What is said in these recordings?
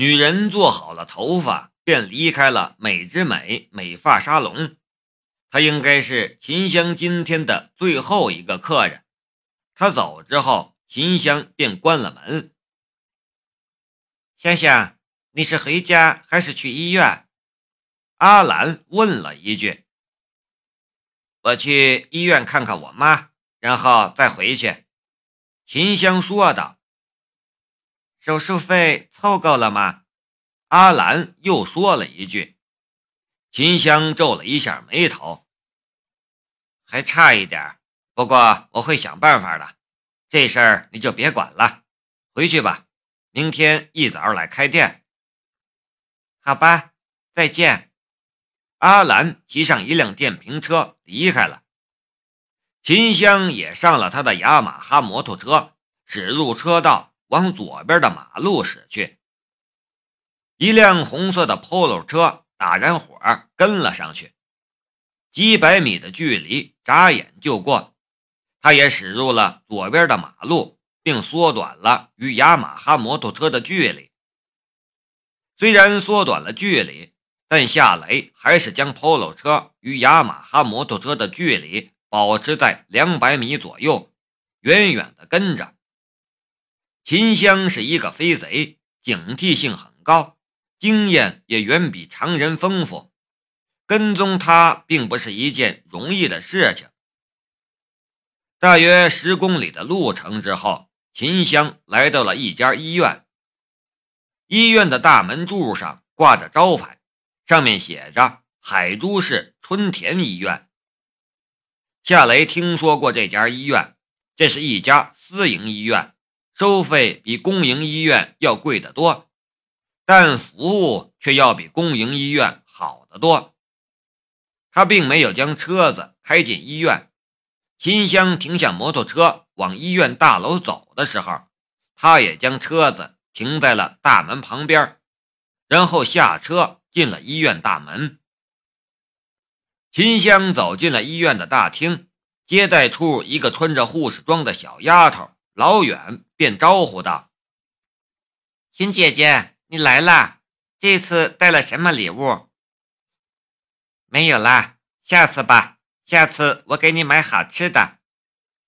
女人做好了头发，便离开了美之美美发沙龙。她应该是秦香今天的最后一个客人。她走之后，秦香便关了门。香香，你是回家还是去医院？阿兰问了一句。我去医院看看我妈，然后再回去。秦香说道。手术费凑够了吗？阿兰又说了一句。秦香皱了一下眉头。还差一点，不过我会想办法的。这事儿你就别管了，回去吧。明天一早来开店。好吧，再见。阿兰骑上一辆电瓶车离开了。秦香也上了他的雅马哈摩托车，驶入车道，往左边的马路驶去。一辆红色的 Polo 车打燃火，跟了上去。几百米的距离，眨眼就过。他也驶入了左边的马路，并缩短了与雅马哈摩托车的距离。虽然缩短了距离，但夏雷还是将 Polo 车与雅马哈摩托车的距离保持在两百米左右，远远地跟着。秦香是一个飞贼，警惕性很高，经验也远比常人丰富。跟踪他并不是一件容易的事情。大约十公里的路程之后，秦香来到了一家医院。医院的大门柱上挂着招牌，上面写着“海珠市春田医院”。夏雷听说过这家医院，这是一家私营医院，收费比公营医院要贵得多，但服务却要比公营医院好得多。他并没有将车子开进医院。秦香停下摩托车往医院大楼走的时候，他也将车子停在了大门旁边，然后下车进了医院大门。秦香走进了医院的大厅，接待处一个穿着护士装的小丫头老远便招呼道：“秦姐姐，你来啦！这次带了什么礼物？”没有啦，下次吧。下次我给你买好吃的。”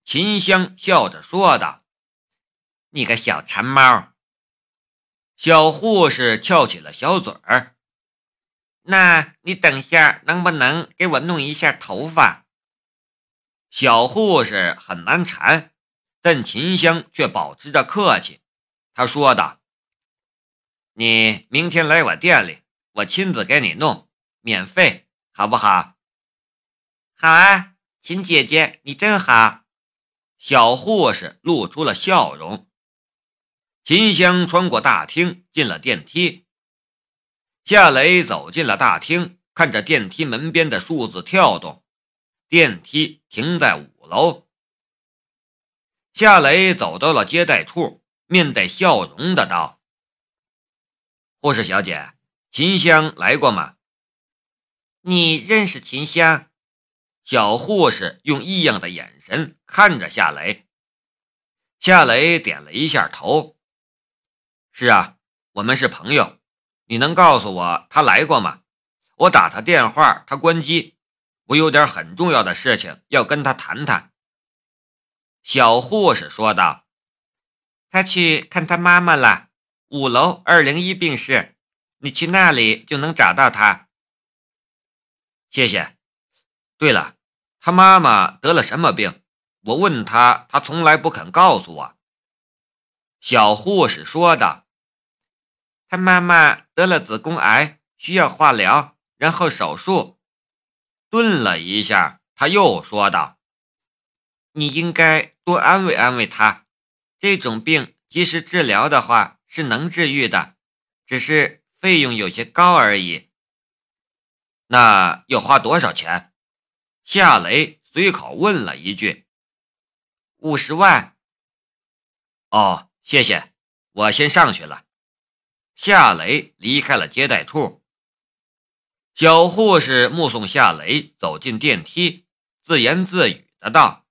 秦香笑着说道。“你个小馋猫！”小护士翘起了小嘴儿。“那你等下能不能给我弄一下头发？”小护士很难缠，但秦香却保持着客气。他说道：“你明天来我店里，我亲自给你弄，免费。”好不好？好啊，秦姐姐，你真好。小护士露出了笑容。秦香穿过大厅，进了电梯。夏雷走进了大厅，看着电梯门边的数字跳动，电梯停在五楼。夏雷走到了接待处，面带笑容的道：“护士小姐，秦香来过吗？”你认识秦香？小护士用异样的眼神看着夏雷。夏雷点了一下头。是啊，我们是朋友。你能告诉我他来过吗？我打他电话，他关机。我有点很重要的事情要跟他谈谈。小护士说道：“他去看他妈妈了，五楼二零一病室。你去那里就能找到他。”谢谢。对了，他妈妈得了什么病？我问他，他从来不肯告诉我。小护士说道：“他妈妈得了子宫癌，需要化疗，然后手术。”顿了一下，他又说道：“你应该多安慰安慰他。这种病及时治疗的话是能治愈的，只是费用有些高而已。”那要花多少钱？夏雷随口问了一句。五十万。哦，谢谢，我先上去了。夏雷离开了接待处。小护士目送夏雷走进电梯，自言自语的道：“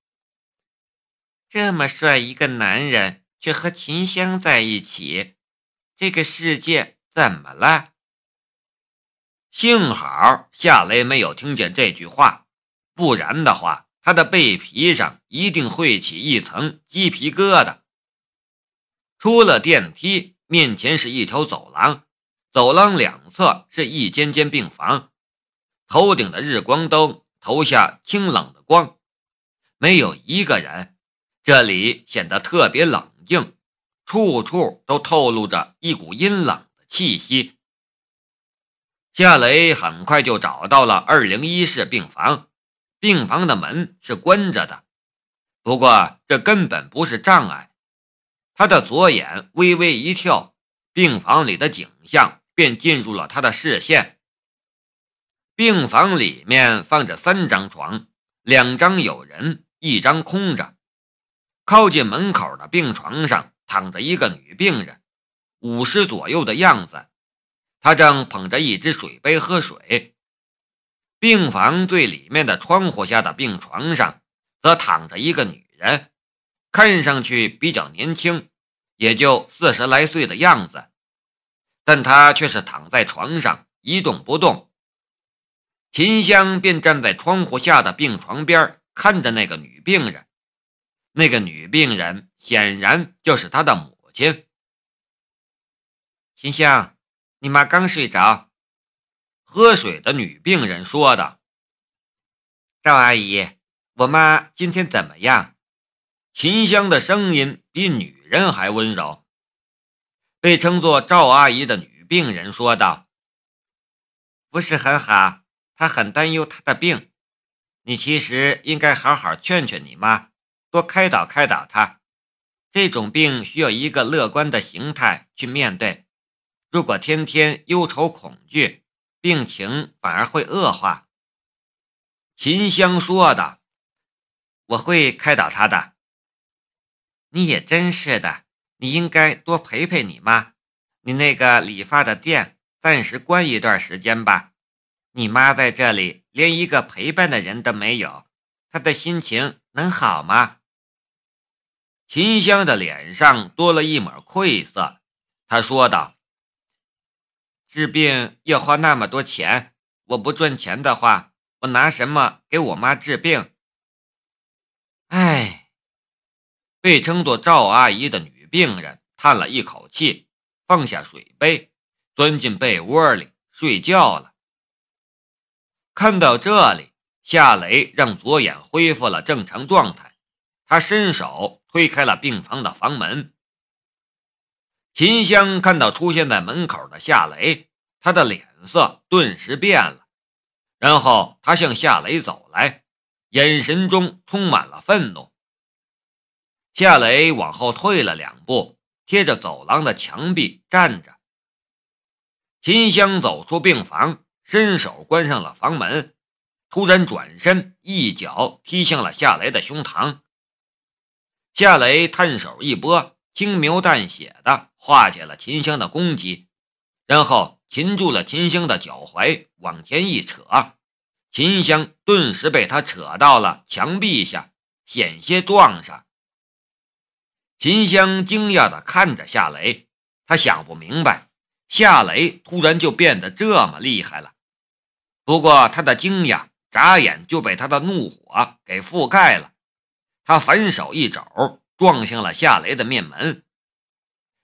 这么帅一个男人，却和秦香在一起，这个世界怎么了？幸好夏雷没有听见这句话，不然的话，他的背皮上一定会起一层鸡皮疙瘩。出了电梯，面前是一条走廊，走廊两侧是一间间病房，头顶的日光灯投下清冷的光，没有一个人，这里显得特别冷静，处处都透露着一股阴冷的气息。夏雷很快就找到了二零一室病房，病房的门是关着的，不过这根本不是障碍。他的左眼微微一跳，病房里的景象便进入了他的视线。病房里面放着三张床，两张有人，一张空着。靠近门口的病床上躺着一个女病人，五十左右的样子。她正捧着一只水杯喝水。病房最里面的窗户下的病床上，则躺着一个女人，看上去比较年轻，也就四十来岁的样子，但她却是躺在床上一动不动。秦香便站在窗户下的病床边，看着那个女病人。那个女病人显然就是他的母亲，秦香。你妈刚睡着，喝水的女病人说道：“赵阿姨，我妈今天怎么样？”秦香的声音比女人还温柔。被称作赵阿姨的女病人说道：“不是很好，她很担忧她的病。你其实应该好好劝劝你妈，多开导开导她。这种病需要一个乐观的形态去面对。”如果天天忧愁恐惧，病情反而会恶化。秦香说的，我会开导他的。你也真是的，你应该多陪陪你妈。你那个理发的店暂时关一段时间吧。你妈在这里连一个陪伴的人都没有，她的心情能好吗？秦香的脸上多了一抹愧色，她说道。治病要花那么多钱，我不赚钱的话，我拿什么给我妈治病？唉，被称作赵阿姨的女病人叹了一口气，放下水杯，钻进被窝里睡觉了。看到这里，夏雷让左眼恢复了正常状态，他伸手推开了病房的房门。秦香看到出现在门口的夏雷，他的脸色顿时变了，然后他向夏雷走来，眼神中充满了愤怒。夏雷往后退了两步，贴着走廊的墙壁站着。秦香走出病房，伸手关上了房门，突然转身一脚踢向了夏雷的胸膛。夏雷探手一拨。轻描淡写的化解了秦香的攻击，然后擒住了秦香的脚踝，往前一扯，秦香顿时被他扯到了墙壁下，险些撞上。秦香惊讶地看着夏雷，他想不明白夏雷突然就变得这么厉害了。不过他的惊讶眨眼就被他的怒火给覆盖了，他反手一肘。撞向了夏雷的面门，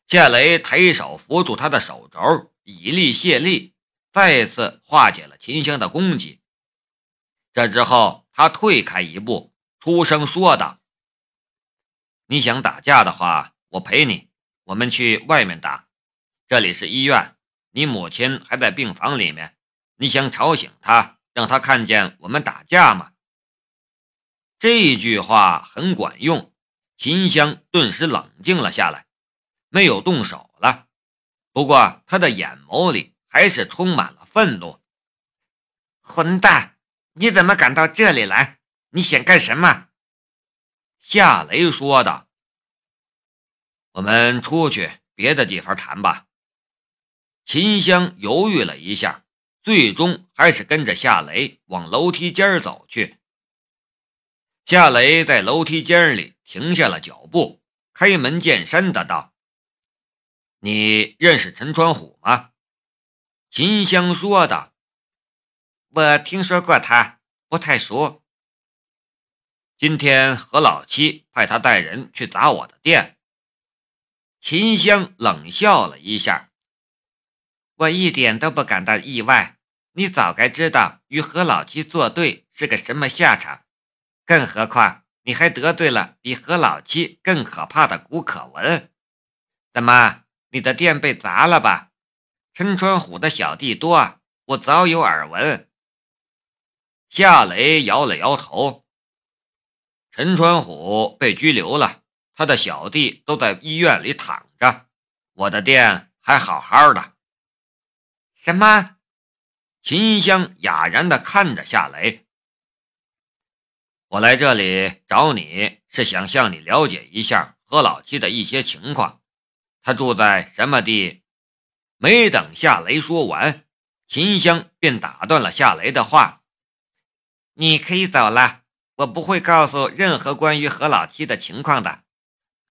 夏雷抬手扶住他的手肘，以力卸力，再次化解了秦香的攻击。这之后，他退开一步，出声说道：“你想打架的话，我陪你，我们去外面打。这里是医院，你母亲还在病房里面，你想吵醒她，让她看见我们打架吗？”这句话很管用。秦香顿时冷静了下来，没有动手了。不过他的眼眸里还是充满了愤怒。混蛋，你怎么敢到这里来？你想干什么？夏雷说道。我们出去别的地方谈吧。秦香犹豫了一下，最终还是跟着夏雷往楼梯间走去。夏雷在楼梯间里停下了脚步，开门见山的道：“你认识陈传虎吗？”秦香说道：“我听说过他，不太熟。今天何老七派他带人去砸我的店。”秦香冷笑了一下：“我一点都不感到意外。你早该知道与何老七作对是个什么下场，更何况你还得罪了比何老七更可怕的古可文。怎么，你的店被砸了吧？”陈川虎的小弟多，我早有耳闻。夏雷摇了摇头。陈川虎被拘留了，他的小弟都在医院里躺着，我的店还好好的。什么？秦香哑然地看着夏雷。我来这里找你是想向你了解一下何老七的一些情况，他住在什么地？没等夏雷说完，秦香便打断了夏雷的话：“你可以走了，我不会告诉任何关于何老七的情况的。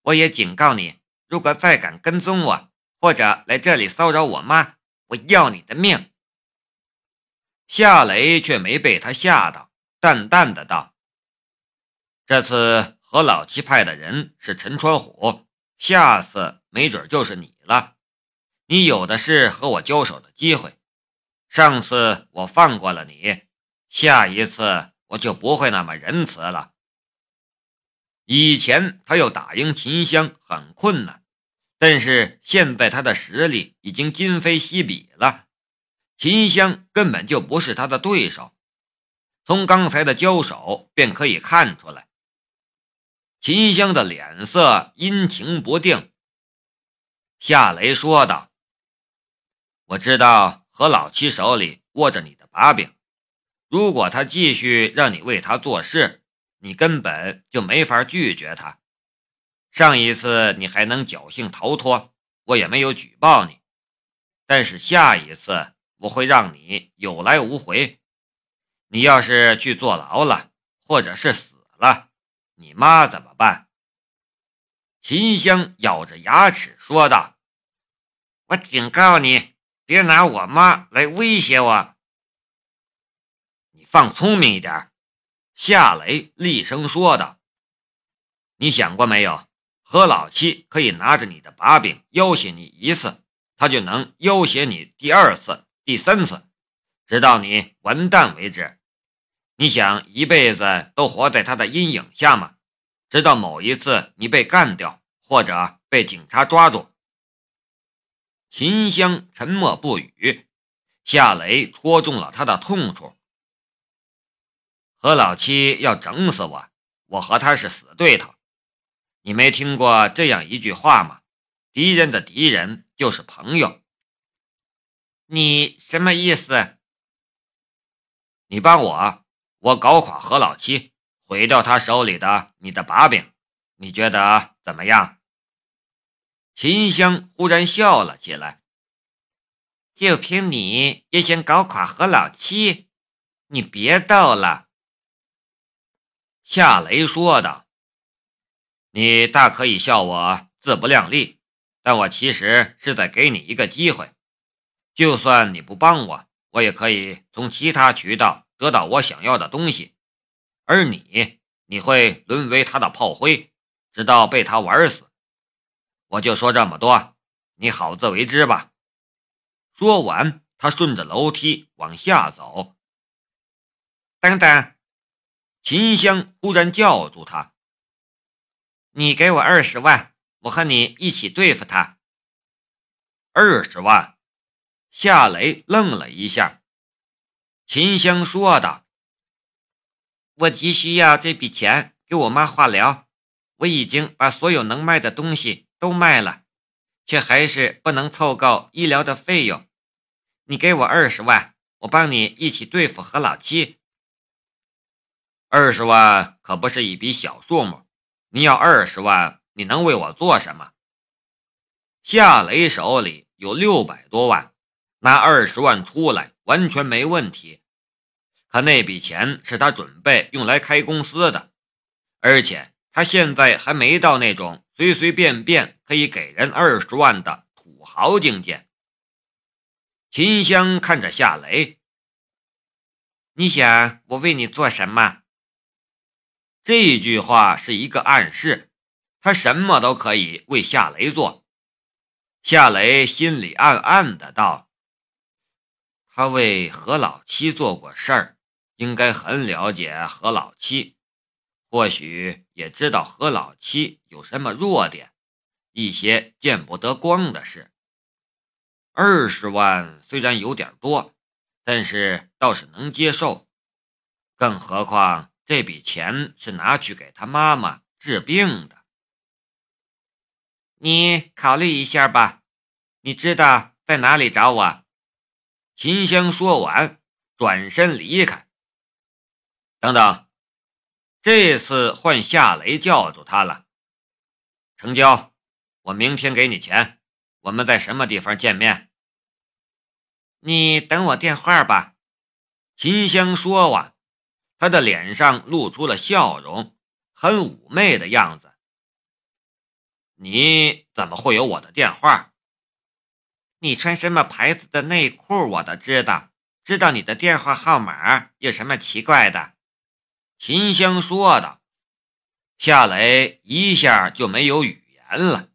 我也警告你，如果再敢跟踪我，或者来这里骚扰我妈，我要你的命。”夏雷却没被他吓到，淡淡的道：“这次何老七派的人是陈川虎，下次没准就是你了。”你有的是和我交手的机会，上次我放过了你，下一次我就不会那么仁慈了。以前他要打赢秦香很困难，但是现在他的实力已经今非昔比了，秦香根本就不是他的对手。从刚才的交手便可以看出来，秦香的脸色阴晴不定。夏雷说道。我知道何老七手里握着你的把柄，如果他继续让你为他做事，你根本就没法拒绝他。上一次你还能侥幸逃脱，我也没有举报你。但是下一次我会让你有来无回。你要是去坐牢了，或者是死了，你妈怎么办？秦香咬着牙齿说道：“我警告你。”别拿我妈来威胁我！你放聪明一点。”夏雷厉声说道。“你想过没有？何老七可以拿着你的把柄要挟你一次，他就能要挟你第二次、第三次，直到你完蛋为止。你想一辈子都活在他的阴影下吗？直到某一次你被干掉，或者被警察抓住。”秦香沉默不语，夏雷戳中了他的痛处。何老七要整死我，我和他是死对头。你没听过这样一句话吗？敌人的敌人就是朋友。你什么意思？你帮我，我搞垮何老七，毁掉他手里的你的把柄，你觉得怎么样？秦香忽然笑了起来。就凭你也想搞垮何老七？你别逗了。”夏雷说道。“你大可以笑我自不量力，但我其实是在给你一个机会。就算你不帮我，我也可以从其他渠道得到我想要的东西。而你，你会沦为他的炮灰，直到被他玩死。”我就说这么多，你好自为之吧。说完，他顺着楼梯往下走。等等，秦香忽然叫住他：“你给我二十万，我和你一起对付他。”二十万？夏雷愣了一下。秦香说道：“我急需要这笔钱给我妈化疗，我已经把所有能卖的东西。”都卖了，却还是不能凑够医疗的费用。你给我二十万，我帮你一起对付何老七。二十万可不是一笔小数目，你要二十万，你能为我做什么？夏雷手里有六百多万，拿二十万出来完全没问题。可那笔钱是他准备用来开公司的，而且他现在还没到那种。随随便便可以给人二十万的土豪境界。秦香看着夏雷：“你想我为你做什么？”这句话是一个暗示，他什么都可以为夏雷做。夏雷心里暗暗的道：“他为何老七做过事儿，应该很了解何老七，或许也知道何老七有什么弱点，一些见不得光的事。”二十万虽然有点多，但是倒是能接受。更何况这笔钱是拿去给他妈妈治病的。你考虑一下吧。你知道在哪里找我？秦香说完，转身离开。等等，这次换夏雷叫住他了。成交，我明天给你钱。我们在什么地方见面？你等我电话吧。秦香说完，她的脸上露出了笑容，很妩媚的样子。你怎么会有我的电话？你穿什么牌子的内裤我都知道，知道你的电话号码有什么奇怪的？秦香说道。夏雷一下就没有语言了。